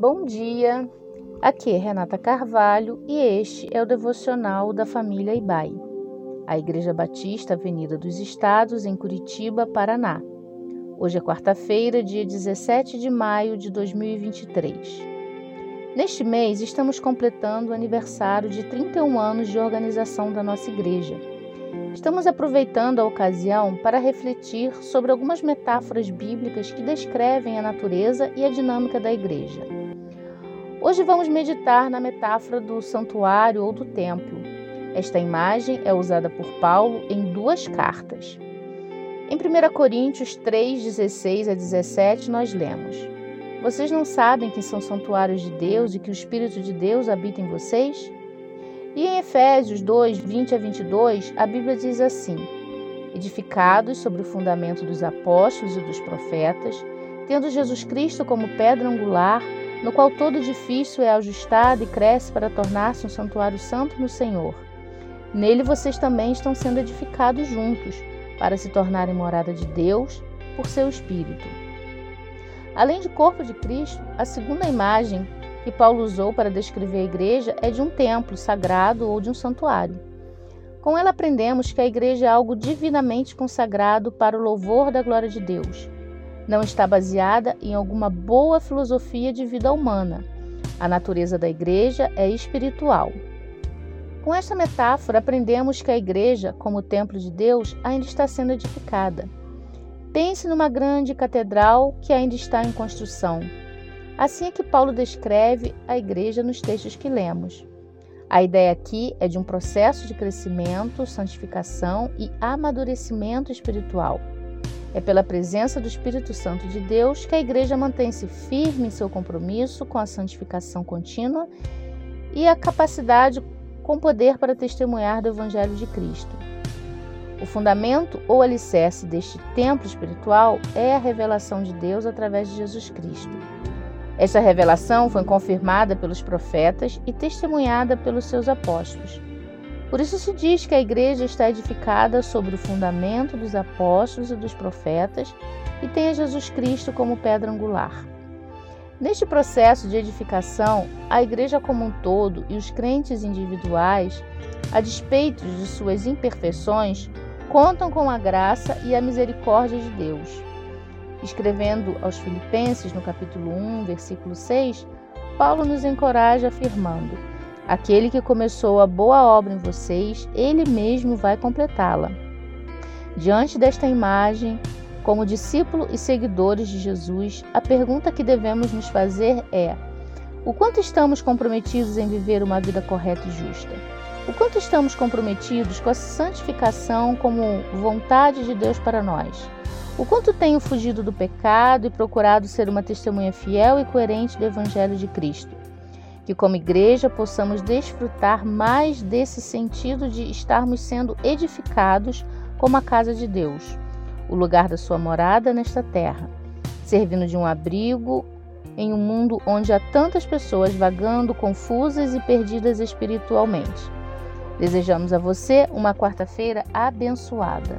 Bom dia, aqui é Renata Carvalho e este é o devocional da família Ibai, a Igreja Batista Avenida dos Estados, em Curitiba, Paraná. Hoje é quarta-feira, dia 17 de maio de 2023. Neste mês, estamos completando o aniversário de 31 anos de organização da nossa igreja. Estamos aproveitando a ocasião para refletir sobre algumas metáforas bíblicas que descrevem a natureza e a dinâmica da igreja. Hoje vamos meditar na metáfora do santuário ou do templo. Esta imagem é usada por Paulo em duas cartas. Em 1 Coríntios 3, 16 a 17, nós lemos: Vocês não sabem que são santuários de Deus e que o Espírito de Deus habita em vocês? E em Efésios 2, 20 a 22, a Bíblia diz assim: Edificados sobre o fundamento dos apóstolos e dos profetas, tendo Jesus Cristo como pedra angular, no qual todo edifício é ajustado e cresce para tornar-se um santuário santo no Senhor. Nele vocês também estão sendo edificados juntos, para se tornarem morada de Deus por seu Espírito. Além de corpo de Cristo, a segunda imagem que Paulo usou para descrever a igreja é de um templo sagrado ou de um santuário. Com ela aprendemos que a igreja é algo divinamente consagrado para o louvor da glória de Deus não está baseada em alguma boa filosofia de vida humana. A natureza da igreja é espiritual. Com esta metáfora, aprendemos que a igreja, como templo de Deus, ainda está sendo edificada. Pense numa grande catedral que ainda está em construção. Assim é que Paulo descreve a igreja nos textos que lemos. A ideia aqui é de um processo de crescimento, santificação e amadurecimento espiritual. É pela presença do Espírito Santo de Deus que a igreja mantém-se firme em seu compromisso com a santificação contínua e a capacidade com poder para testemunhar do Evangelho de Cristo. O fundamento ou alicerce deste templo espiritual é a revelação de Deus através de Jesus Cristo. Esta revelação foi confirmada pelos profetas e testemunhada pelos seus apóstolos. Por isso se diz que a igreja está edificada sobre o fundamento dos apóstolos e dos profetas e tem a Jesus Cristo como pedra angular. Neste processo de edificação, a igreja como um todo e os crentes individuais, a despeito de suas imperfeições, contam com a graça e a misericórdia de Deus. Escrevendo aos Filipenses, no capítulo 1, versículo 6, Paulo nos encoraja afirmando: Aquele que começou a boa obra em vocês, ele mesmo vai completá-la. Diante desta imagem, como discípulo e seguidores de Jesus, a pergunta que devemos nos fazer é: o quanto estamos comprometidos em viver uma vida correta e justa? O quanto estamos comprometidos com a santificação como vontade de Deus para nós? O quanto tenho fugido do pecado e procurado ser uma testemunha fiel e coerente do Evangelho de Cristo? Que, como igreja, possamos desfrutar mais desse sentido de estarmos sendo edificados como a casa de Deus, o lugar da sua morada nesta terra, servindo de um abrigo em um mundo onde há tantas pessoas vagando confusas e perdidas espiritualmente. Desejamos a você uma quarta-feira abençoada.